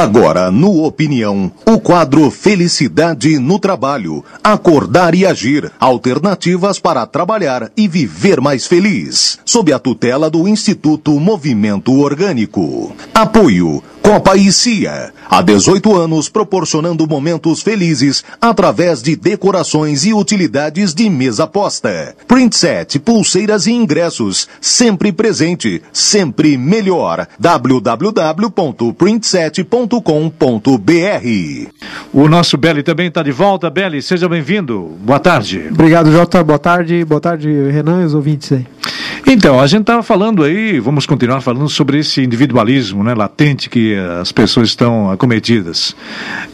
Agora, no Opinião, o quadro Felicidade no Trabalho. Acordar e agir. Alternativas para trabalhar e viver mais feliz. Sob a tutela do Instituto Movimento Orgânico. Apoio. Copa e Cia. Há 18 anos proporcionando momentos felizes através de decorações e utilidades de mesa posta. Print set, pulseiras e ingressos. Sempre presente, sempre melhor. www.printset.com.br O nosso Beli também está de volta. Beli, seja bem-vindo. Boa tarde. Obrigado, Jota. Boa tarde. Boa tarde, Renan e os ouvintes aí. Então, a gente estava falando aí, vamos continuar falando sobre esse individualismo né, latente que as pessoas estão acometidas.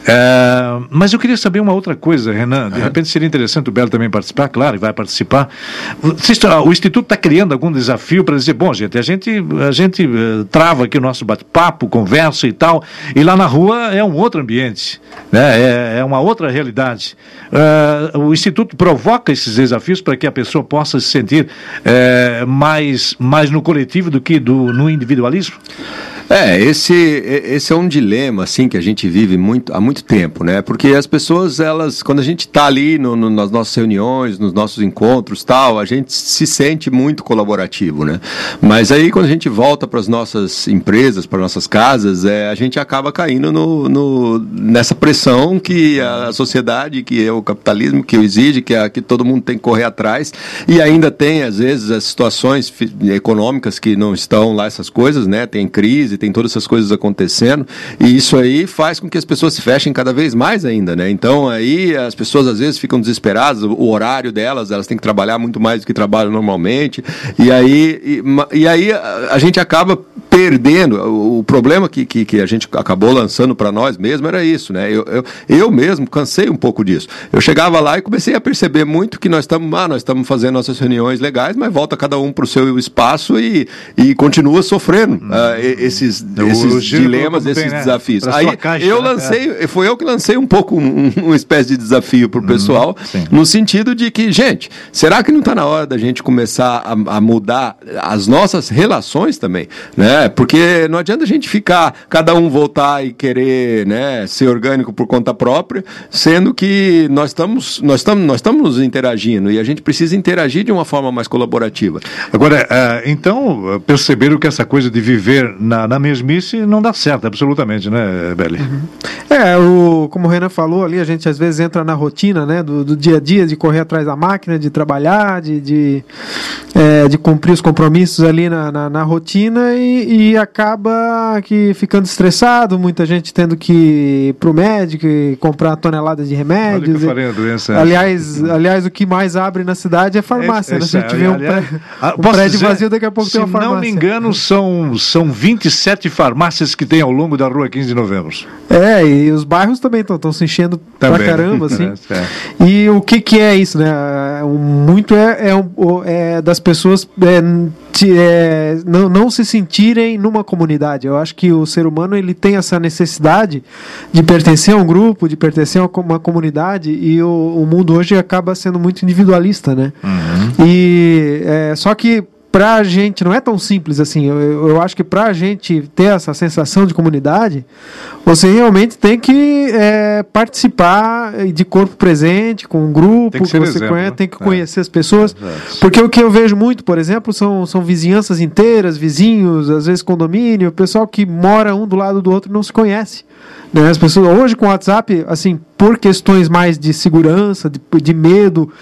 É, mas eu queria saber uma outra coisa, Renan. De repente seria interessante o Belo também participar, claro, e vai participar. O Instituto está criando algum desafio para dizer, bom, gente, a gente, a gente uh, trava aqui o nosso bate-papo, conversa e tal, e lá na rua é um outro ambiente, né? é, é uma outra realidade. Uh, o Instituto provoca esses desafios para que a pessoa possa se sentir uh, mais, mais no coletivo do que do, no individualismo? É, esse, esse é um dilema, assim, que a gente vive muito, há muito tempo, né? Porque as pessoas, elas, quando a gente está ali no, no, nas nossas reuniões, nos nossos encontros tal, a gente se sente muito colaborativo, né? Mas aí, quando a gente volta para as nossas empresas, para nossas casas, é, a gente acaba caindo no, no, nessa pressão que a sociedade, que é o capitalismo, que exige, que, a, que todo mundo tem que correr atrás, e ainda tem, às vezes, as situações econômicas que não estão lá, essas coisas, né? Tem crise, tem todas essas coisas acontecendo, e isso aí faz com que as pessoas se fechem cada vez mais ainda, né? Então aí as pessoas às vezes ficam desesperadas, o horário delas, elas têm que trabalhar muito mais do que trabalham normalmente, e aí, e, e aí a, gente acaba perdendo. O, o problema que, que, que, a gente acabou lançando para nós mesmo era isso, né? Eu, eu, eu mesmo cansei um pouco disso. Eu chegava lá e comecei a perceber muito que nós estamos, ah, nós estamos fazendo nossas reuniões legais, mas volta cada um para o seu espaço e, e continua sofrendo hum. uh, esses esses, esses dilemas, esses né? desafios. Aí caixa, eu né? lancei, é. foi eu que lancei um pouco um, uma espécie de desafio para o hum, pessoal, no sentido de que, gente, será que não está na hora da gente começar a, a, mudar as nossas relações também, né? Porque não adianta a gente ficar cada um voltar e querer, né, ser orgânico por conta própria, sendo que nós estamos nós estamos nós estamos interagindo e a gente precisa interagir de uma forma mais colaborativa. Agora, uh, então perceberam que essa coisa de viver na, na na mesmice não dá certo, absolutamente, né, Beli? Uhum. É, o, como o Renan falou ali, a gente às vezes entra na rotina né, do, do dia a dia, de correr atrás da máquina, de trabalhar, de, de, é, de cumprir os compromissos ali na, na, na rotina e, e, acaba que ficando estressado, muita gente tendo que ir para o médico e comprar toneladas de remédios. Olha doença é aliás, aliás, o que mais abre na cidade é farmácia. É, é, né? Se a gente vê um, aliás, pré, um prédio dizer, vazio, daqui a pouco tem uma farmácia. Se não me engano, são, são 27 sete farmácias que tem ao longo da rua 15 de novembro. É, e os bairros também estão se enchendo também. pra caramba, assim. é, e o que, que é isso, né? Muito é, é, é das pessoas é, é, não, não se sentirem numa comunidade. Eu acho que o ser humano ele tem essa necessidade de pertencer a um grupo, de pertencer a uma comunidade, e o, o mundo hoje acaba sendo muito individualista, né? Uhum. E é, só que para a gente não é tão simples assim. Eu, eu acho que para a gente ter essa sensação de comunidade, você realmente tem que é, participar de corpo presente, com um grupo que, que você exemplo, conhece, né? tem que é. conhecer as pessoas. É, porque o que eu vejo muito, por exemplo, são, são vizinhanças inteiras, vizinhos, às vezes condomínio, pessoal que mora um do lado do outro e não se conhece. Né? As pessoas hoje com o WhatsApp, assim, por questões mais de segurança, de, de medo,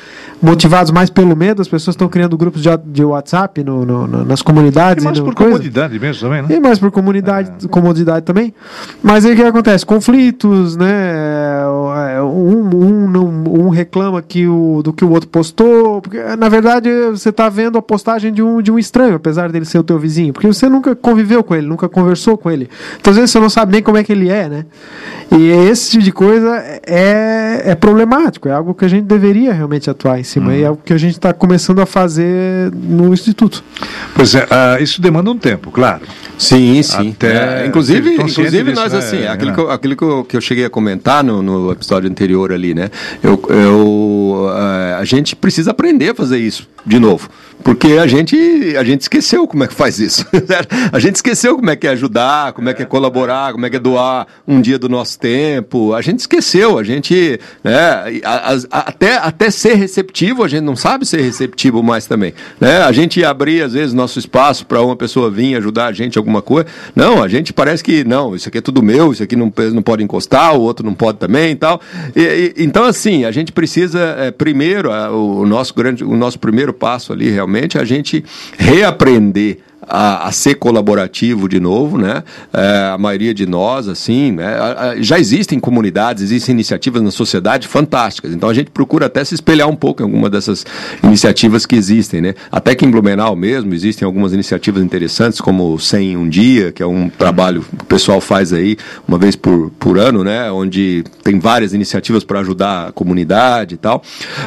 motivados mais pelo medo, as pessoas estão criando grupos de, de WhatsApp no, no, no, nas comunidades. E mais por coisa. comodidade mesmo também, né? E mais por comunidade, é. comodidade também. Mas aí o que acontece? Conflitos, né? É, um, um, não, um reclama que o, do que o outro postou, porque na verdade você está vendo a postagem de um, de um estranho, apesar dele ser o teu vizinho, porque você nunca conviveu com ele, nunca conversou com ele. Então às vezes você não sabe nem como é que ele é, né? E esse tipo de coisa é é, é, problemático, é algo que a gente deveria realmente atuar em cima, uhum. e é algo que a gente está começando a fazer no Instituto. Pois é, uh, isso demanda um tempo, claro. Sim, sim. Até, é, inclusive, inclusive nós, né, assim, aquilo, que eu, aquilo que eu, que eu cheguei a comentar no, no episódio anterior ali, né? Eu, eu, uh, a gente precisa aprender a fazer isso de novo. Porque a gente, a gente esqueceu como é que faz isso. a gente esqueceu como é que é ajudar, como é que é colaborar, como é que é doar um dia do nosso tempo. A gente esqueceu, a gente, né, a, a, até, até ser receptivo, a gente não sabe ser receptivo mais também. Né? A gente abrir, às vezes, nosso espaço para uma pessoa vir ajudar a gente alguma coisa. Não, a gente parece que, não, isso aqui é tudo meu, isso aqui não, não pode encostar, o outro não pode também e tal. E, e, então, assim, a gente precisa, é, primeiro, a, o, nosso grande, o nosso primeiro passo ali realmente é a gente reaprender a, a, ser colaborativo de novo, né? É, a maioria de nós, assim, né? já existem comunidades, existem iniciativas na sociedade fantásticas. Então a gente procura até se espelhar um pouco em alguma dessas iniciativas que existem, né? Até que em Blumenau mesmo existem algumas iniciativas interessantes, como o 100 em um dia, que é um trabalho que o pessoal faz aí uma vez por, por ano, né? Onde tem várias iniciativas para ajudar a comunidade e tal.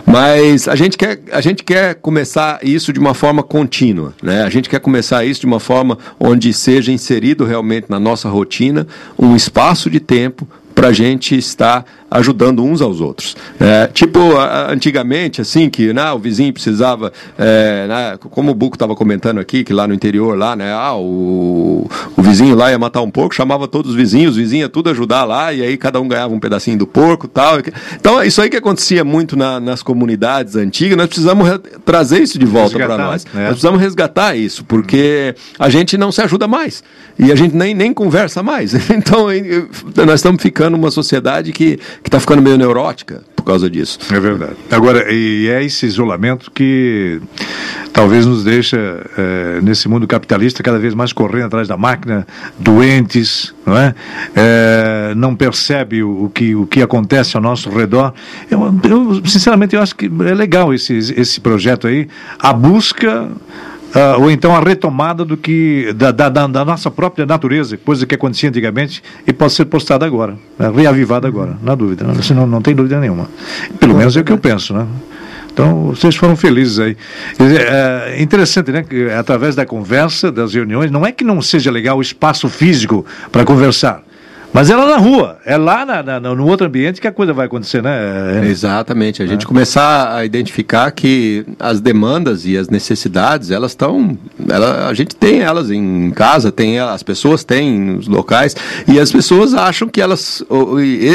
Mas a gente quer, a gente quer começar isso de uma forma contínua, né? A gente quer começar isso de uma forma onde seja inserido realmente na nossa rotina um espaço de tempo para a gente estar ajudando uns aos outros. É, tipo, antigamente, assim, que né, o vizinho precisava, é, né, como o Buco estava comentando aqui, que lá no interior, lá, né, ah, o, o vizinho lá ia matar um porco, chamava todos os vizinhos, os vizinhos tudo ajudar lá, e aí cada um ganhava um pedacinho do porco tal. Então, isso aí que acontecia muito na, nas comunidades antigas, nós precisamos trazer isso de volta para nós. É. Nós precisamos resgatar isso, porque a gente não se ajuda mais. E a gente nem, nem conversa mais. Então, nós estamos ficando uma sociedade que que está ficando meio neurótica por causa disso. É verdade. Agora, e é esse isolamento que talvez nos deixa, é, nesse mundo capitalista, cada vez mais correndo atrás da máquina, doentes, não é? é não percebe o, o, que, o que acontece ao nosso redor. Eu, eu, sinceramente, eu acho que é legal esse, esse projeto aí, a busca Uh, ou então a retomada do que da, da, da, nossa própria natureza, coisa que acontecia antigamente e pode ser postada agora, né? reavivada agora, na dúvida, né? não, não tem dúvida nenhuma. Pelo menos é o que eu penso, né? Então, vocês foram felizes aí. É interessante, né? Que através da conversa, das reuniões, não é que não seja legal o espaço físico para conversar. Mas é lá na rua, é lá na, na, no outro ambiente que a coisa vai acontecer, né? É... Exatamente. A gente é. começar a identificar que as demandas e as necessidades, elas estão. Ela, a gente tem elas em casa, tem as pessoas têm nos locais, e as pessoas acham que elas.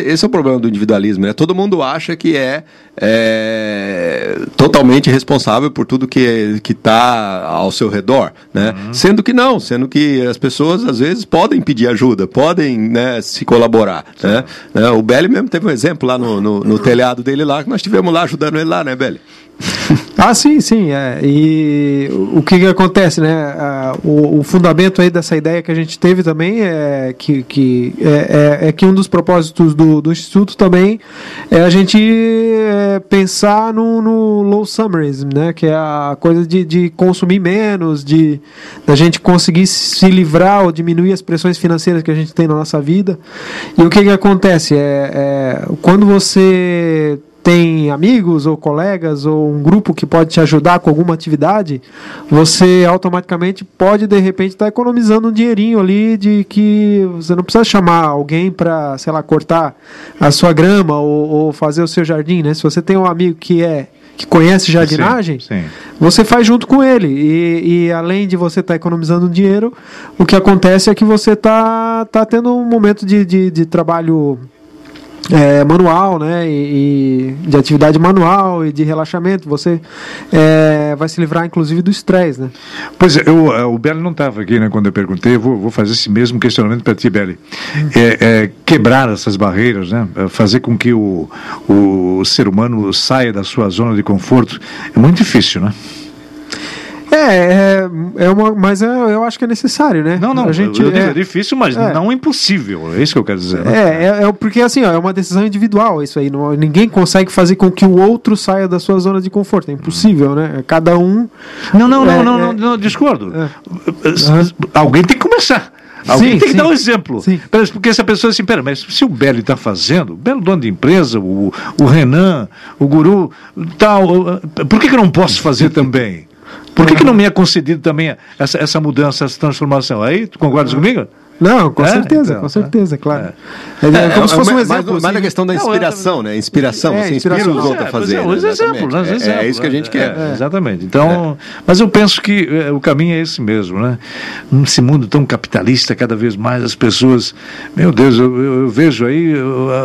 Esse é o problema do individualismo, né? Todo mundo acha que é, é totalmente responsável por tudo que está ao seu redor, né? Uhum. Sendo que não, sendo que as pessoas às vezes podem pedir ajuda, podem, né? Se colaborar. Né? né? O Belli mesmo teve um exemplo lá no, no, no telhado dele lá, que nós tivemos lá ajudando ele lá, né, Belli? Ah, sim, sim. É. E o que, que acontece, né? o, o, fundamento aí dessa ideia que a gente teve também é que, que, é, é, é que um dos propósitos do, do Instituto também é a gente é, pensar no, no low summarism, né? Que é a coisa de, de consumir menos, de da gente conseguir se livrar ou diminuir as pressões financeiras que a gente tem na nossa vida. E o que, que acontece? É, é quando você tem amigos ou colegas ou um grupo que pode te ajudar com alguma atividade, você automaticamente pode de repente estar tá economizando um dinheirinho ali de que você não precisa chamar alguém para, sei lá, cortar a sua grama ou, ou, fazer o seu jardim, né? Se você tem um amigo que é que conhece jardinagem, sim, sim. você faz junto com ele e, e além de você estar tá economizando dinheiro, o que acontece é que você está tá tendo um momento de, de, de trabalho é, manual, né, e, e, de atividade manual e de relaxamento, você é, vai se livrar inclusive do estresse, né? Pois é, eu, é, o Belli não estava aqui, né, quando eu perguntei, eu vou, vou fazer esse mesmo questionamento para ti, Belli. É, é, quebrar essas barreiras, né, é, fazer com que o, o ser humano saia da sua zona de conforto, é muito difícil, né? É, é, é uma, mas é, eu acho que é necessário, né? Não, não, a gente, é, é difícil, mas é. não impossível. É isso que eu quero dizer. Né? É, é, é, porque assim, ó, é uma decisão individual isso aí. Não, ninguém consegue fazer com que o outro saia da sua zona de conforto. É impossível, né? Cada um. Não, não, não, não, não, não, discordo. Alguém tem que começar. Alguém sim, tem que sim. dar um exemplo. Sim. Porque essa pessoa assim, pera, mas se o Belo está fazendo, o Belo dono de empresa, o, o Renan, o Guru, tal, por que, que eu não posso fazer também? Por que, que não me é concedido também essa, essa mudança, essa transformação? Aí, tu concordas comigo? Não, com é, certeza, então, com certeza, é. claro. É, é, como se fosse um exemplo. Mais, assim, a questão da inspiração, né? Inspiração, você inspira os outros a fazer. É, né? exemplo, é, isso que a gente quer. exatamente. Então, mas eu penso que o caminho é esse mesmo, né? Nesse mundo tão capitalista, cada vez mais as pessoas, meu Deus, eu, eu, eu vejo aí,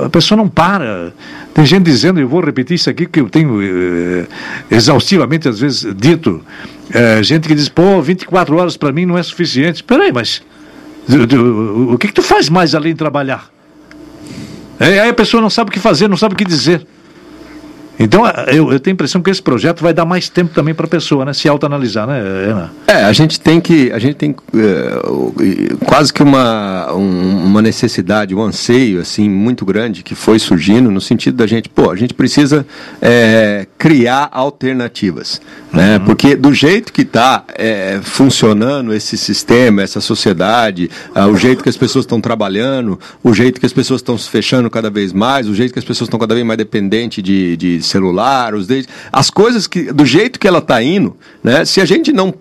a pessoa não para. Tem gente dizendo, eu vou repetir isso aqui que eu tenho eh, exaustivamente às vezes dito, eh, gente que diz, pô, 24 horas para mim não é suficiente. Peraí, mas o que, que tu faz mais além de trabalhar? É, aí a pessoa não sabe o que fazer, não sabe o que dizer. Então, eu, eu, tenho a impressão que esse projeto vai dar mais tempo também para a pessoa, né? Se autoanalisar, né, Ana? É, a gente tem que, a gente tem é, quase que uma, um, uma necessidade, um anseio, assim, muito grande que foi surgindo no sentido da gente, pô, a gente precisa é, criar alternativas, né? Uhum. Porque do jeito que está é, funcionando esse sistema, essa sociedade, o jeito que as pessoas estão trabalhando, o jeito que as pessoas estão se fechando cada vez mais, o jeito que as pessoas estão cada vez mais dependentes de, de celular, os desde, as coisas que do jeito que ela está indo, né? Se a gente não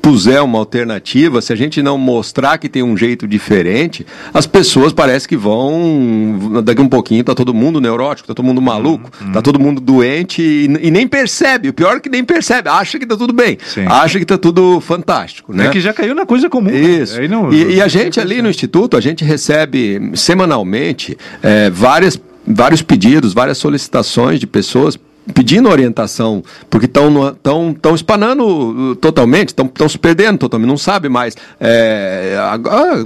propuser uma alternativa, se a gente não mostrar que tem um jeito diferente, as pessoas parece que vão daqui um pouquinho tá todo mundo neurótico, tá todo mundo maluco, uhum. tá todo mundo doente e, e, nem percebe. O pior é que nem percebe, acha que tá tudo bem, Sim. acha que tá tudo fantástico, né? É que já caiu na coisa comum. Né? Isso. Né? Não, e, e, a gente ali no instituto, a gente recebe semanalmente é, várias vários pedidos, várias solicitações de pessoas pedindo orientação, porque estão tão, tão espanando uh, totalmente, estão se perdendo totalmente, não sabe mais. É,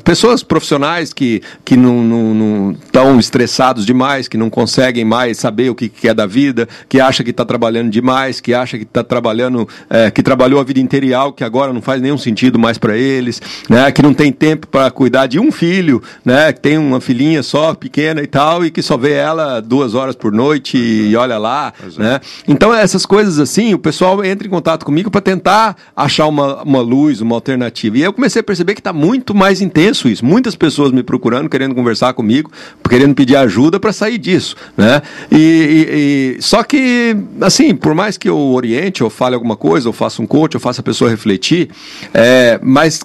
pessoas profissionais que, que não estão estressados demais, que não conseguem mais saber o que, que é da vida, que acha que está trabalhando demais, que acha que está trabalhando, é, que trabalhou a vida inteira que agora não faz nenhum sentido mais para eles, né, que não tem tempo para cuidar de um filho, né, que tem uma filhinha só, pequena e tal, e que só vê ela duas horas por noite e olha lá, né? Né? Então, essas coisas assim, o pessoal entra em contato comigo para tentar achar uma, uma luz, uma alternativa. E eu comecei a perceber que está muito mais intenso isso. Muitas pessoas me procurando, querendo conversar comigo, querendo pedir ajuda para sair disso. Né? E, e, e, só que, assim, por mais que eu oriente, ou fale alguma coisa, ou faça um coach, ou faça a pessoa refletir, é, mas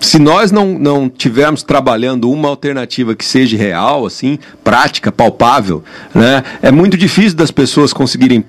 se nós não, não tivermos trabalhando uma alternativa que seja real, assim, prática, palpável, né, é muito difícil das pessoas conseguirem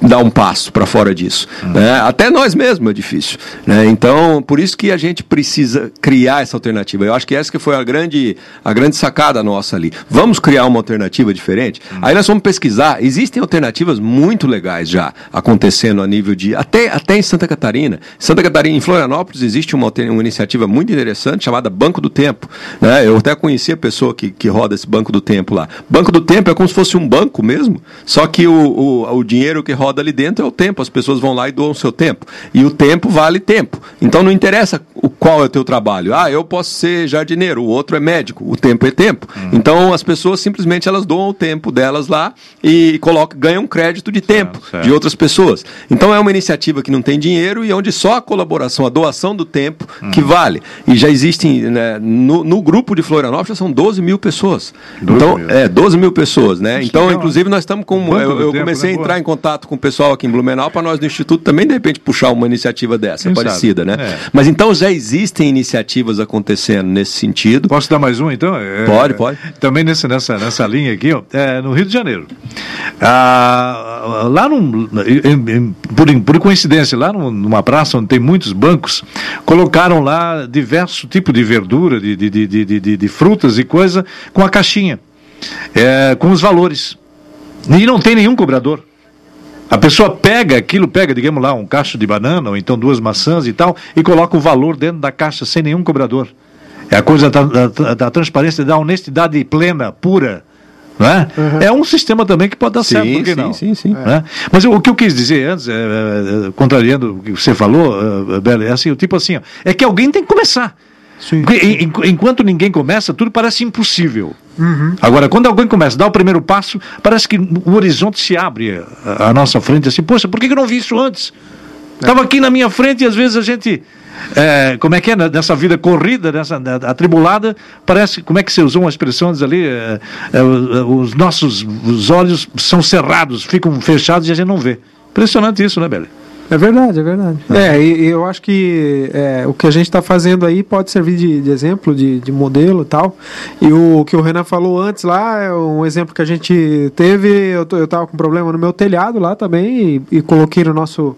dar um passo para fora disso. Uhum. Né? Até nós mesmos é difícil. Né? Então, por isso que a gente precisa criar essa alternativa. Eu acho que essa que foi a grande, a grande sacada nossa ali. Vamos criar uma alternativa diferente? Uhum. Aí nós vamos pesquisar. Existem alternativas muito legais já acontecendo a nível de. Até, até em Santa Catarina. Santa Catarina, em Florianópolis, existe uma, uma iniciativa muito interessante chamada Banco do Tempo. Né? Eu até conheci a pessoa que, que roda esse Banco do Tempo lá. Banco do Tempo é como se fosse um banco mesmo, só que o, o, o dinheiro que roda ali dentro é o tempo. As pessoas vão lá e doam o seu tempo. E o tempo vale tempo. Então não interessa o qual é o teu trabalho. Ah, eu posso ser jardineiro, o outro é médico. O tempo é tempo. Hum. Então as pessoas simplesmente elas doam o tempo delas lá e colocam, ganham crédito de tempo certo, certo. de outras pessoas. Então é uma iniciativa que não tem dinheiro e onde só a colaboração, a doação do tempo hum. que vale. E já existem, né, no, no, grupo de Florianópolis já são 12 mil pessoas. 12 então, mil. é, 12 mil pessoas, né? Então, inclusive, nós estamos com. Eu, eu comecei tempo, a né, entrar em contato com o pessoal aqui em Blumenau para nós do Instituto também, de repente, puxar uma iniciativa dessa, Quem parecida, sabe? né? É. Mas então já existem iniciativas acontecendo nesse sentido. Posso dar mais um, então? É, pode, pode. Também nessa, nessa, nessa linha aqui, ó, é, no Rio de Janeiro. Ah, lá num, por, por coincidência, lá numa praça onde tem muitos bancos, colocaram lá diversos tipos de verdura, de, de, de, de, de frutas e coisa, com a caixinha, é, com os valores. E não tem nenhum cobrador. A pessoa pega aquilo, pega, digamos lá, um cacho de banana, ou então duas maçãs e tal, e coloca o valor dentro da caixa sem nenhum cobrador. É a coisa da, da, da transparência, da honestidade plena, pura. Né? Uhum. É um sistema também que pode dar sim, certo, por que sim, não? Sim, sim, né? Mas o, que eu quis dizer antes, é, é, contrariando o que você falou, uh, Bela, é assim, o tipo assim, ó, é que alguém tem que começar. Sim. Enquanto ninguém começa, tudo parece impossível. Uhum. Agora, quando alguém começa a dar o primeiro passo, parece que o horizonte se abre à nossa frente assim, poxa, por que eu não vi isso antes? Estava é. aqui na minha frente e às vezes a gente É, como é que é né, nessa vida corrida, nessa atribulada? Parece, como é que você usou uma expressão ali? É, os nossos os olhos são cerrados, ficam fechados e a gente não vê. Impressionante isso, né, Beli? É verdade, é verdade. É, e, eu acho que é, o que a gente está fazendo aí pode servir de, de exemplo, de, de, modelo e tal. E o que o Renan falou antes lá, é um exemplo que a gente teve. Eu, eu tava com problema no meu telhado lá também e, e coloquei no nosso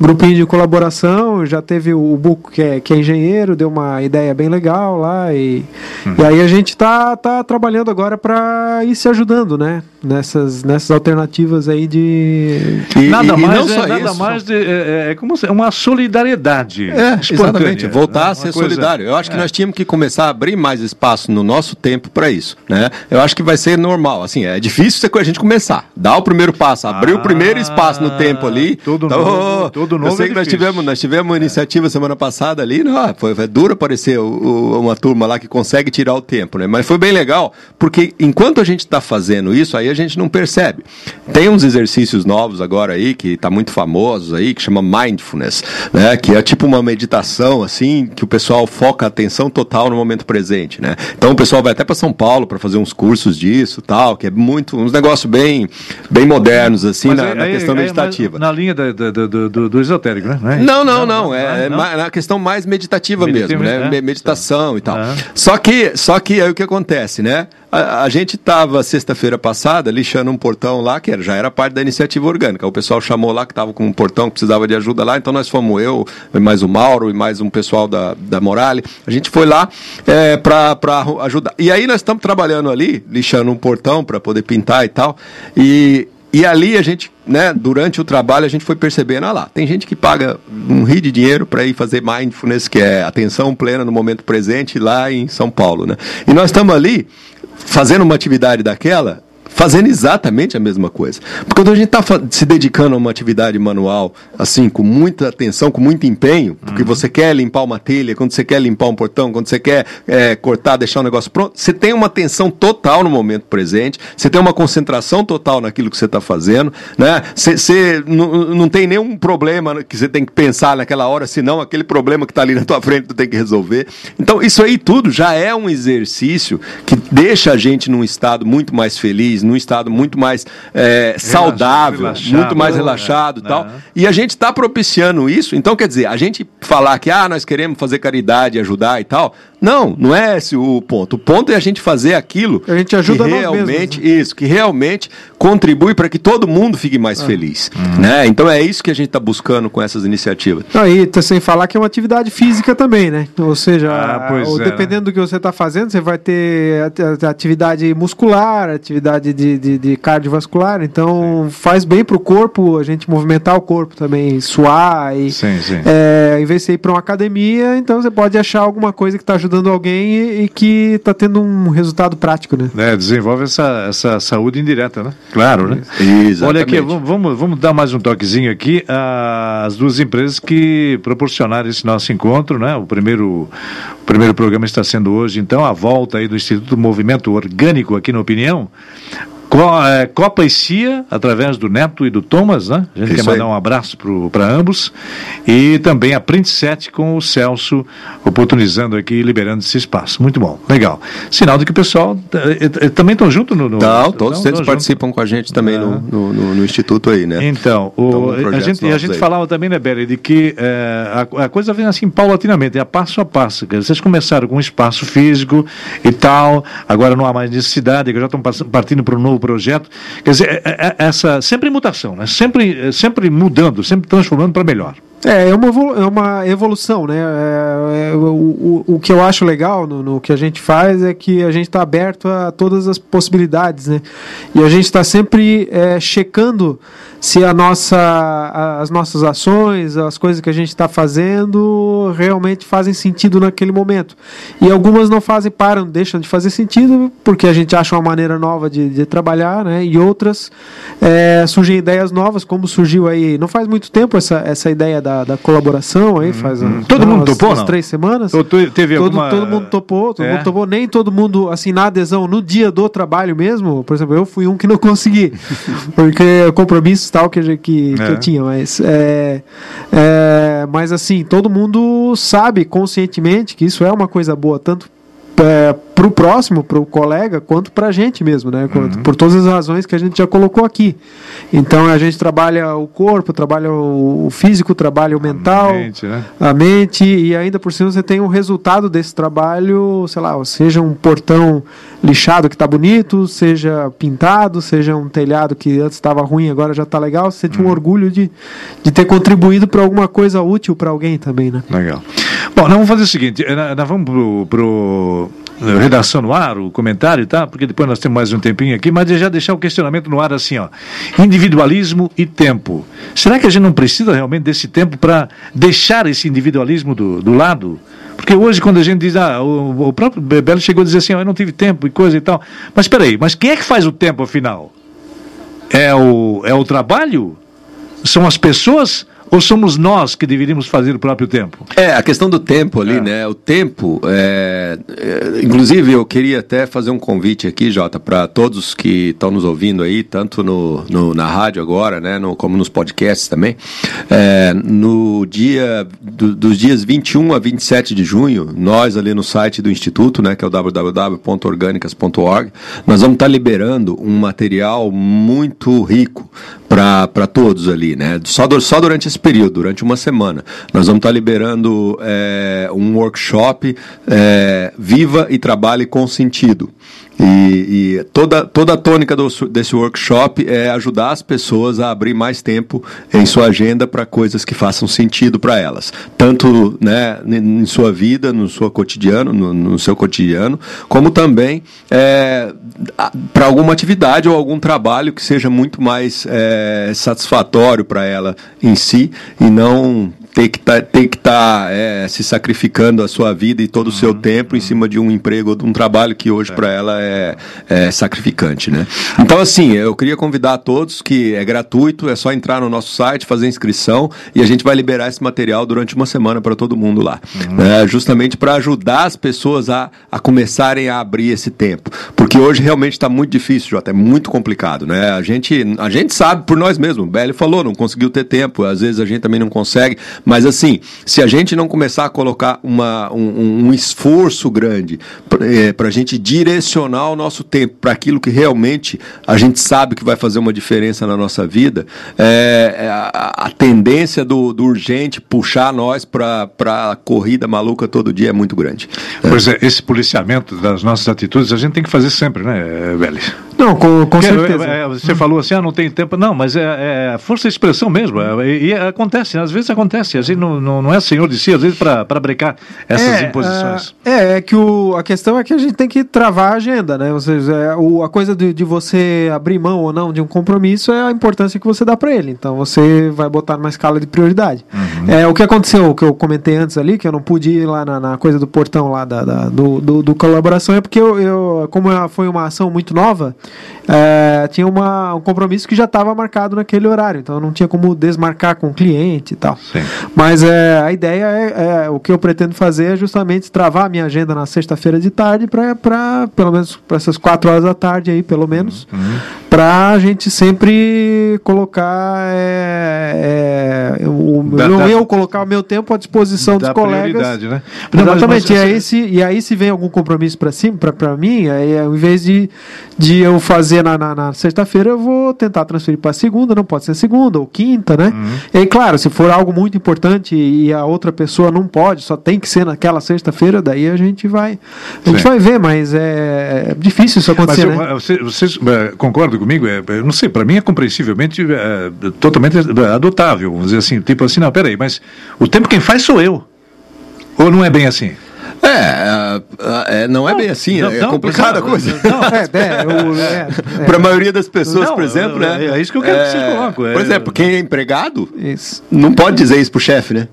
grupinho de colaboração. Já teve o Buco, que é, que é engenheiro, deu uma ideia bem legal lá. E, uhum. e aí a gente tá, tá trabalhando agora para ir se ajudando, né? Nessas, nessas alternativas aí de. E, nada mais, é, nada isso. mais de é, é, é como uma solidariedade. É, exatamente. Voltar a ser coisa, solidário. Eu acho que é. nós tínhamos que começar a abrir mais espaço no nosso tempo para isso. Né? Eu acho que vai ser normal. Assim, é difícil a gente começar. Dar o primeiro passo, abrir ah, o primeiro espaço no tempo ali. Tudo então, novo. Tudo novo eu sei é que nós tivemos, nós tivemos uma iniciativa semana passada ali. Não, foi, foi duro aparecer o, o, uma turma lá que consegue tirar o tempo, né? Mas foi bem legal, porque enquanto a gente está fazendo isso, aí a gente não percebe. Tem uns exercícios novos agora aí, que está muito famosos aí, que chama mindfulness, né? Que é tipo uma meditação assim, que o pessoal foca a atenção total no momento presente, né? Então o pessoal vai até para São Paulo para fazer uns cursos disso, tal, que é muito uns negócios bem bem modernos assim na, aí, na, questão aí, meditativa. na linha do, do, do, do, esotérico, né? Não, não, não, não, é, não. é na questão mais meditativa mesmo, né? É? Meditação e tal. É. Só que só que aí o que acontece, né? A, a gente estava sexta-feira passada lixando um portão lá, que era, já era parte da iniciativa orgânica. O pessoal chamou lá que estava com um portão que precisava de ajuda lá, então nós fomos eu, mais o Mauro e mais um pessoal da, da Morale. A gente foi lá é, para ajudar. E aí nós estamos trabalhando ali, lixando um portão para poder pintar e tal. E, e ali a gente, né, durante o trabalho, a gente foi percebendo, ah lá, tem gente que paga um rio de dinheiro para ir fazer mindfulness, que é atenção plena no momento presente, lá em São Paulo, né? E nós estamos ali fazendo uma atividade daquela, fazendo exatamente a mesma coisa. Porque quando a gente está se dedicando a uma atividade manual, assim, com muita atenção, com muito empenho, porque uhum. você quer limpar uma telha, quando você quer limpar um portão, quando você quer é, cortar, deixar o um negócio pronto, você tem uma atenção total no momento presente, você tem uma concentração total naquilo que você está fazendo, né? Você, você não tem nenhum problema que você tem que pensar naquela hora, senão aquele problema que está ali na tua frente tu tem que resolver. Então, isso aí tudo já é um exercício que deixa a gente num estado muito mais feliz, num estado muito mais é, saudável, relaxado, muito mais relaxado e tal. Né? E a gente está propiciando isso. Então, quer dizer, a gente falar que ah, nós queremos fazer caridade, ajudar e tal, não, não é esse o ponto. O ponto é a gente fazer aquilo a gente ajuda que realmente mesmos, né? isso, que realmente contribui para que todo mundo fique mais ah. feliz, uhum. né? Então é isso que a gente está buscando com essas iniciativas. Aí, tá sem falar que é uma atividade física também, né? Ou seja, ah, ou, é, dependendo né? do que você está fazendo, você vai ter atividade muscular, atividade de, de, de cardiovascular. Então sim. faz bem para o corpo a gente movimentar o corpo também, suar e sim, sim. É, em vez de ir para uma academia, então você pode achar alguma coisa que está ajudando ajudando alguém e, e que está tendo um resultado prático, né? É, desenvolve essa, essa saúde indireta, né? Claro, né? Exatamente. Olha aqui, vamos, vamos dar mais um toquezinho aqui. As duas empresas que proporcionaram esse nosso encontro, né? O primeiro, o primeiro programa está sendo hoje, então, a volta aí do Instituto Movimento Orgânico aqui na Opinião. É, Copa e Cia, através do Neto e do Thomas, né? A gente Isso quer mandar aí. um abraço para ambos. E também a Print 7 com o Celso oportunizando aqui e liberando esse espaço. Muito bom, legal. Sinal de que o pessoal é, é, também estão junto no. no Não, todos eles participam junto. com a gente também no, no, no, no, Instituto aí, né? Então, o, a gente, a gente falava também, né, Beli, de que é, a, a, coisa vem assim paulatinamente, é passo a passo. Vocês começaram com um espaço físico e tal, agora não há mais necessidade, já estão partindo para um novo projeto. Quer dizer, é, é, é essa sempre mutação, né? sempre, sempre mudando, sempre transformando para melhor. É, é uma, é uma evolução, né? É, é, o, o, que eu acho legal no, no, que a gente faz é que a gente está aberto a todas as possibilidades, né? E a gente está sempre é, checando se a nossa, as nossas ações, as coisas que a gente está fazendo realmente fazem sentido naquele momento. E algumas não fazem, param, deixam de fazer sentido porque a gente acha uma maneira nova de, de trabalhar, né? E outras é, surgem ideias novas, como surgiu aí, não faz muito tempo essa, essa ideia da da, da colaboração aí, faz uhum. Todo mundo topou, umas não? três semanas. teve todo, alguma... todo mundo topou, todo é. mundo topou. Nem todo mundo, assim, na adesão, no dia do trabalho mesmo, por exemplo, eu fui um que não consegui, porque compromissos tal que, que, que eu tinha, mas é, é, mas assim, todo mundo sabe conscientemente que isso é uma coisa boa, tanto é, para o próximo, para o colega, quanto para a gente mesmo, né? Uhum. Por todas as razões que a gente já colocou aqui. Então a gente trabalha o corpo, trabalha o físico, trabalha o mental, a mente, né? a mente e ainda por cima você tem o resultado desse trabalho, sei lá, seja um portão lixado que está bonito, seja pintado, seja um telhado que antes estava ruim agora já está legal, você sente uhum. um orgulho de, de ter contribuído para alguma coisa útil para alguém também, né? Legal. Bom, nós vamos fazer o seguinte, eh, nós vamos pro, pro eh, redação no ar, o comentário, tá? Porque depois nós temos mais um tempinho aqui, mas já deixar o questionamento no ar assim, ó. Individualismo e tempo. Será que a gente não precisa realmente desse tempo para deixar esse individualismo do, do lado? Porque hoje, quando a gente diz, ah, o, o próprio Bebelo chegou a dizer assim, ó, eu não tive tempo e coisa e tal. Mas peraí, mas quem é que faz o tempo afinal? É o, é o trabalho? São as pessoas? Ou somos nós que deveríamos fazer o próprio tempo? É, a questão do tempo ali, é. né? O tempo, é, é, inclusive eu queria até fazer um convite aqui, Jota, para todos que estão nos ouvindo aí, tanto no, no, na rádio agora, né, no, como nos podcasts também. É, no dia, do, dos dias 21 a 27 de junho, nós ali no site do Instituto, né, que é o www.orgânicas.org, nós vamos estar tá liberando um material muito rico para todos ali, né? Só, do, só durante esse período, durante uma semana. Nós vamos estar liberando é, um workshop é, Viva e Trabalhe com Sentido. E, e, toda, toda a tônica do, desse workshop é ajudar as pessoas a abrir mais tempo em sua agenda para coisas que façam sentido para elas, tanto né, em sua vida, no seu cotidiano, no, no seu cotidiano, como também é, para alguma atividade ou algum trabalho que seja muito mais é, satisfatório para ela em si e não ter que tá, ter que estar tá, é, se sacrificando a sua vida e todo o seu uhum. tempo em cima de um emprego ou de um trabalho que hoje é. para ela é, é, sacrificante, né? Então assim, eu queria convidar a todos que é gratuito, é só entrar no nosso site, fazer inscrição e a gente vai liberar esse material durante uma semana para todo mundo lá, uhum. né? justamente para ajudar as pessoas a, a começarem a abrir esse tempo, porque hoje realmente está muito difícil, Jota, é muito complicado, né? A gente a gente sabe por nós mesmos, o Belly falou, não conseguiu ter tempo, às vezes a gente também não consegue, mas assim, se a gente não começar a colocar uma, um, um esforço grande para é, a gente direcionar o nosso tempo para aquilo que realmente a gente sabe que vai fazer uma diferença na nossa vida, é, é a, a, tendência do, do, urgente puxar nós para a corrida maluca todo dia é muito grande. Pois é, esse policiamento das nossas atitudes a gente tem que fazer sempre, né, Velho? Não, com, com certeza. É, você falou assim, ah, não tem tempo. Não, mas é, é força de expressão mesmo. É, e, e, acontece, às vezes acontece. A gente não, não, não é senhor de si, às vezes, para brecar essas é, imposições. É, é que o, a questão é que a gente tem que travar a agenda, né? Ou seja, é, o, a coisa de, de você abrir mão ou não de um compromisso é a importância que você dá para ele. Então você vai botar numa escala de prioridade. Uhum. É, o que aconteceu, o que eu comentei antes ali, que eu não pude ir lá na, na coisa do portão lá da, da do, do, do, colaboração, é porque eu, eu como foi uma ação muito nova, é, tinha uma, um compromisso que já estava marcado naquele horário, então não tinha como desmarcar com o cliente e tal. Sim. Mas é, a ideia é, é, o que eu pretendo fazer é justamente travar a minha agenda na sexta-feira de tarde para pelo menos para essas quatro horas da tarde aí, pelo menos, uhum. para a gente sempre colocar é, é, o, da, eu, da, eu colocar o meu tempo à disposição dos colegas. Né? Exatamente. e, aí, se, e aí se vem algum compromisso para cima, para mim, aí, ao invés de, de eu fazer na, na, na sexta-feira, eu vou tentar transferir para segunda, não pode ser segunda ou quinta, né? Uhum. E aí, claro, se for algo muito importante e a outra pessoa não pode, só tem que ser naquela sexta-feira, daí a gente vai a gente vai ver, mas é, é difícil isso acontecer, mas eu, né? Vocês você, é, concordam comigo? É, eu não sei, para mim é compreensivelmente é, totalmente adotável, vamos dizer assim, tipo assim, não, peraí, mas o tempo quem faz sou eu. Ou não é bem assim? É, é, é, não é bem assim, não, é não, complicada a coisa. Não, é, é, é Para a maioria das pessoas, por exemplo, né? É isso que eu quero que vocês colocam. Por exemplo, quem é empregado isso. não pode dizer isso pro chefe, né?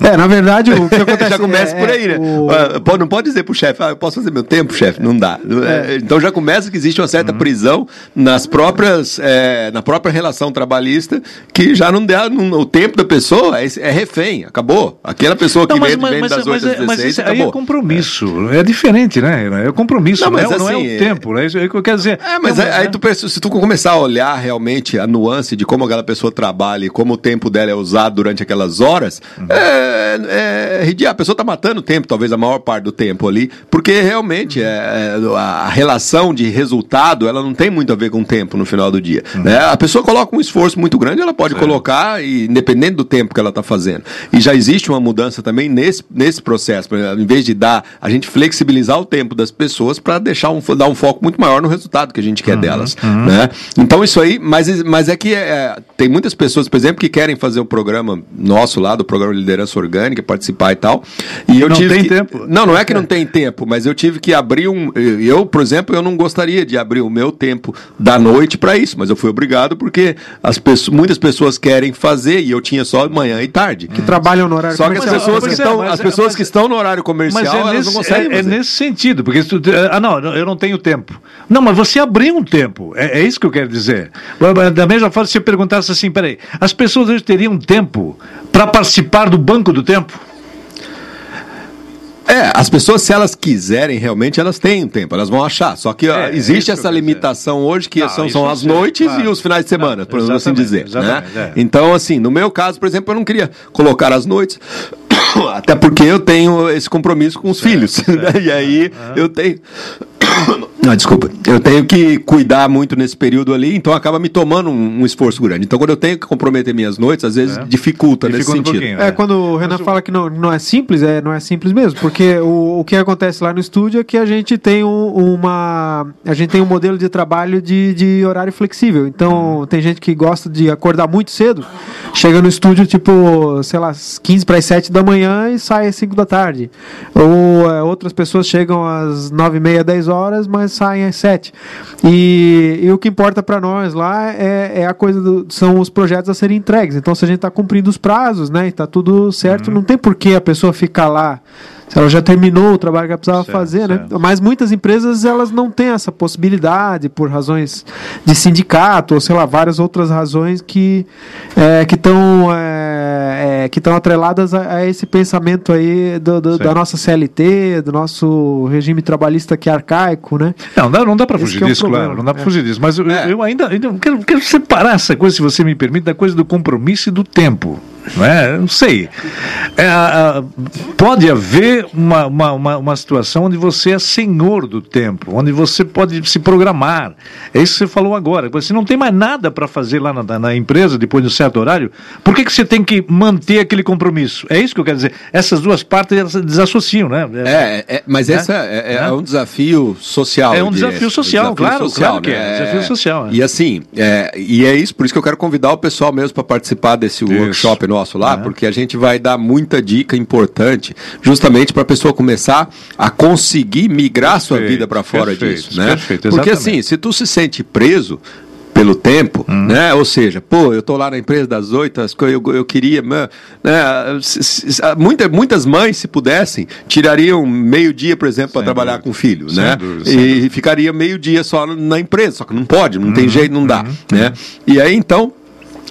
É, na verdade, o que acontece... já começa é, por aí, né? O... Ah, não pode dizer pro chefe, ah, eu posso fazer meu tempo, chefe? Não dá. É. Então já começa que existe uma certa uhum. prisão nas próprias, é, na própria relação trabalhista, que já não dá, não, o tempo da pessoa é, é, refém, acabou. Aquela pessoa que não, mas, vem, mas, vem mas, das 8 às 16, mas isso acabou. aí é compromisso, é, diferente, né? É compromisso, não, mas, não, assim, não é o assim, tempo, né? Isso é o que eu quero dizer. É, mas aí, tu, se tu começar a olhar realmente a nuance de como aquela pessoa trabalha e como o tempo dela é usado durante aquelas horas, uhum. é, é, a pessoa está matando tempo, talvez a maior parte do tempo ali, porque realmente é, é, a relação de resultado ela não tem muito a ver com o tempo no final do dia. Uhum. Né? A pessoa coloca um esforço muito grande, ela pode colocar, e, independente do tempo que ela está fazendo. E já existe uma mudança também nesse, nesse processo, em vez de dar, a gente flexibilizar o tempo das pessoas para deixar um, dar um foco muito maior no resultado que a gente quer uhum. delas. Uhum. Né? Então isso aí, mas, mas é que é, tem muitas pessoas, por exemplo, que querem fazer o programa nosso lá, do programa Liderança Orgânica, participar e tal. E eu não tive tem que, tempo. Não, não é que não tem tempo, mas eu tive que abrir um. Eu, por exemplo, eu não gostaria de abrir o meu tempo da noite para isso, mas eu fui obrigado porque as pessoas, muitas pessoas querem fazer e eu tinha só manhã e tarde. Que trabalham no horário só comercial. Só que as pessoas, que, estão, as pessoas mas, que estão no horário comercial, mas é elas nesse, não conseguem. É, é, nesse sentido, porque tu, ah, não, eu não tenho tempo. Não, mas você abriu um tempo. É, é isso que eu quero dizer. Da mesma forma, se eu perguntasse assim, peraí, as pessoas hoje teriam tempo para participar do banco do tempo? É, as pessoas, se elas quiserem realmente, elas têm um tempo, elas vão achar. Só que é, existe é essa limitação hoje, que não, são, são as noites claro. e os finais de semana, não, por assim dizer. Né? É. Então, assim, no meu caso, por exemplo, eu não queria colocar as noites, até porque eu tenho esse compromisso com os certo, filhos. Certo. Né? E aí eu tenho. Não, desculpa. Eu tenho que cuidar muito nesse período ali, então acaba me tomando um, um esforço grande. Então, quando eu tenho que comprometer minhas noites, às vezes é. dificulta, dificulta, nesse um sentido. É, é, quando o Renan fala que não, não é simples, é, não é simples mesmo, porque o, o que acontece lá no estúdio é que a gente tem um, uma. A gente tem um modelo de trabalho de, de horário flexível. Então, hum. tem gente que gosta de acordar muito cedo, chega no estúdio, tipo, sei lá, 15 para as 7 da manhã e sai às 5 da tarde. Ou é, outras pessoas chegam às 9 e meia, 10 horas, mas saem às 7. E, e o que importa para nós lá é, é a coisa do, são os projetos a serem entregues. Então, se a gente está cumprindo os prazos, né, e está tudo certo, uhum. não tem por que a pessoa ficar lá ela já terminou o trabalho que ela precisava certo, fazer, né? certo. né? Mas muitas empresas elas não têm essa possibilidade por razões de sindicato ou sei lá várias outras razões que é, que estão é, é, que estão atreladas a, a, esse pensamento aí do, do, da nossa CLT, do nosso regime trabalhista que é arcaico, né? Não, não, não dá para fugir é disso, claro, não dá para é. fugir disso. Mas eu, eu ainda, ainda quero, quero separar essa coisa, se você me permite, da coisa do compromisso e do tempo não é? Não sei. É, pode haver uma, uma, uma, situação onde você é senhor do tempo, onde você pode se programar. É isso que você falou agora. Você não tem mais nada para fazer lá na, na, empresa depois de um certo horário. Por que, que você tem que manter aquele compromisso? É isso que eu quero dizer. Essas duas partes elas desassociam, né? É, é mas é? essa é, é, é, um desafio social. É um desafio social, desafio claro, social, claro que é. Né? Desafio social. E assim, e é isso, por isso que eu quero convidar o pessoal mesmo para participar desse isso. workshop nosso lá, é. porque a gente vai dar muita dica importante, justamente para a pessoa começar a conseguir migrar perfeito, sua vida para fora perfeito, disso, né? Perfeito, porque assim, se tu se sente preso, pelo tempo, hum. né? Ou seja, pô, eu tô lá na empresa das oito, eu, eu queria, né? Muita, muitas mães, se pudessem, tirariam meio dia, por exemplo, para trabalhar com o filho, sem né? Dúvida, e dúvida. ficaria meio dia só na empresa, só que não pode, não hum. tem jeito, não dá, hum. né? E aí então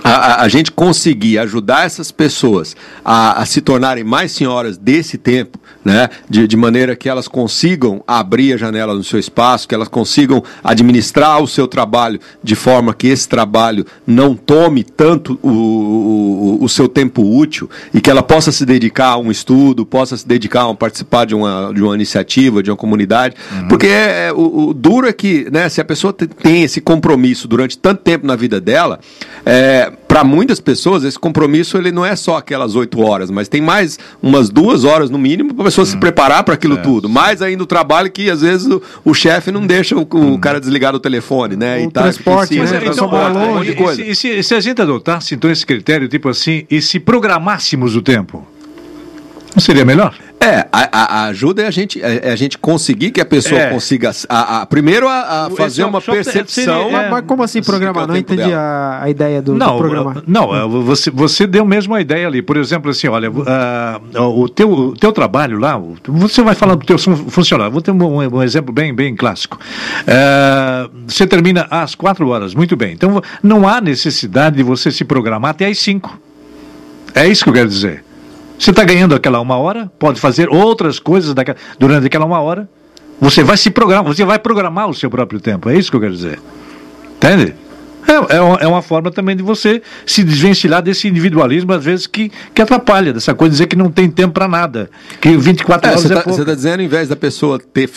a, a, gente conseguir ajudar essas pessoas a, a, se tornarem mais senhoras desse tempo, né, de, de, maneira que elas consigam abrir a janela no seu espaço, que elas consigam administrar o seu trabalho de forma que esse trabalho não tome tanto o, o, o seu tempo útil e que ela possa se dedicar a um estudo, possa se dedicar a participar de uma, de uma iniciativa, de uma comunidade, uhum. porque é, é, o, o, duro é que, né, se a pessoa tem esse compromisso durante tanto tempo na vida dela, é, para muitas pessoas, esse compromisso ele não é só aquelas oito horas, mas tem mais umas duas horas no mínimo para a pessoa hum. se preparar para aquilo é, tudo. Mais ainda o trabalho que às vezes o, o chefe não deixa o, o hum. cara desligar o telefone, né? O e tá, transporte, né? Então, longe, e, e, se, se a gente adotasse então esse critério, tipo assim, e se programássemos o tempo? Não seria melhor? É, a, a, ajuda é a gente, é, é a gente conseguir que a pessoa é. consiga. A, a, primeiro, a, fazer uma percepção. Seria, mas como assim programar? Não entendi a, ideia do, não, do programar. Não, você, você deu mesmo a ideia ali. Por exemplo, assim, olha, uh, o, teu, o teu trabalho lá, você vai falando do teu funcionário. Vou ter um, um exemplo bem, bem clássico. Uh, você termina às quatro horas, muito bem. Então, não há necessidade de você se programar até às cinco. É isso que eu quero dizer. Você está ganhando aquela uma hora, pode fazer outras coisas daquela, durante aquela uma hora. Você vai se programar, você vai programar o seu próprio tempo. É isso que eu quero dizer. Entende? É, é, é, uma forma também de você se desvencilhar desse individualismo, às vezes, que, que atrapalha, dessa coisa de dizer que não tem tempo para nada, que 24 é, horas é pouco. Você está dizendo, ao invés da pessoa ter,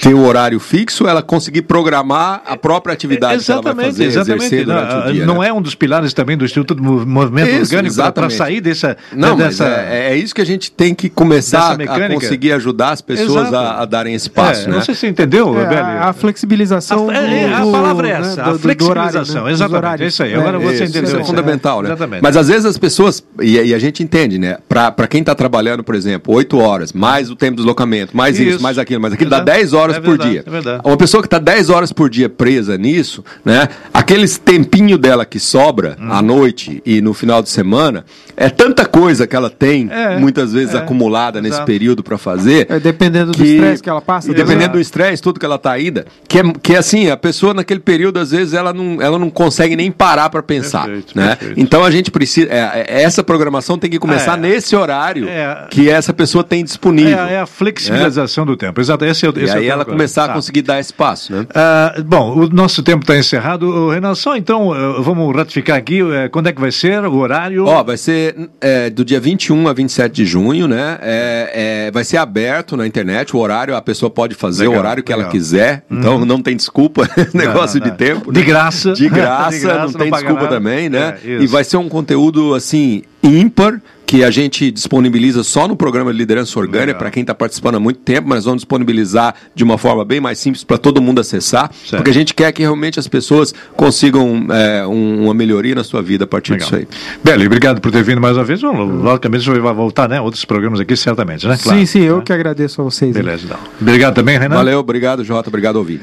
ter o horário fixo, ela conseguir programar a própria atividade exatamente, que ela vai fazer, exatamente. Não, dia, não né? é um dos pilares também do Instituto do Movimento isso, Orgânico para sair dessa... Não, dessa... É, é, isso que a gente tem que começar a conseguir ajudar as pessoas a, a, darem esse passo. É, né? Não sei se você entendeu, é, a, a, flexibilização... A, do, a palavra é essa, né, a flexibilização, horário, né? Exatamente, é isso aí. Agora é, você entendeu. Isso é fundamental, né? Exatamente. Mas às vezes as pessoas, e, e a gente entende, né? Para quem está trabalhando, por exemplo, 8 horas, mais o tempo de deslocamento, mais isso, isso mais aquilo, mais aquilo, dá 10 horas é por dia. É verdade. Uma pessoa que está 10 horas por dia presa nisso, né? Aqueles tempinho dela que sobra hum. à noite e no final de semana, é tanta coisa que ela tem, é, muitas vezes é, acumulada exato. nesse período para fazer. É, dependendo que, do estresse que ela passa. Dependendo exato. do estresse, tudo que ela está ainda. Que é, que é assim, a pessoa naquele período, às vezes, ela não, ela não consegue nem parar para pensar. Perfeito, né? Perfeito. Então a gente precisa. É, é, essa programação tem que começar é. nesse horário é. que essa pessoa tem disponível. É, a flexibilização do tempo. Exato. Esse, esse e aí ela começar tá. a conseguir dar espaço. Né? Uh, bom, o nosso tempo está encerrado. Renan, só então uh, vamos ratificar aqui uh, quando é que vai ser o horário. Ó, vai ser do dia 21 a 27 de junho, né? vai ser aberto na internet, o horário, a pessoa pode fazer legal, o horário que legal. ela quiser. Então uhum. não tem desculpa, negócio não, não, de tempo. De graça. De graça, de graça não, não tem desculpa nada. também, né? É, e vai ser um conteúdo assim ímpar que a gente disponibiliza só no programa de liderança orgânica para quem está participando há muito tempo, mas vamos disponibilizar de uma forma bem mais simples para todo mundo acessar, certo. porque a gente quer que realmente as pessoas consigam é, um, uma melhoria na sua vida a partir Legal. disso aí. Beli, obrigado por ter vindo mais uma vez. Logicamente você vai voltar, né? Outros programas aqui, certamente, né? Claro. Sim, sim, eu que agradeço a vocês. Beleza, então. Obrigado também, Renan. Valeu, obrigado, Jota, obrigado, ouvinte.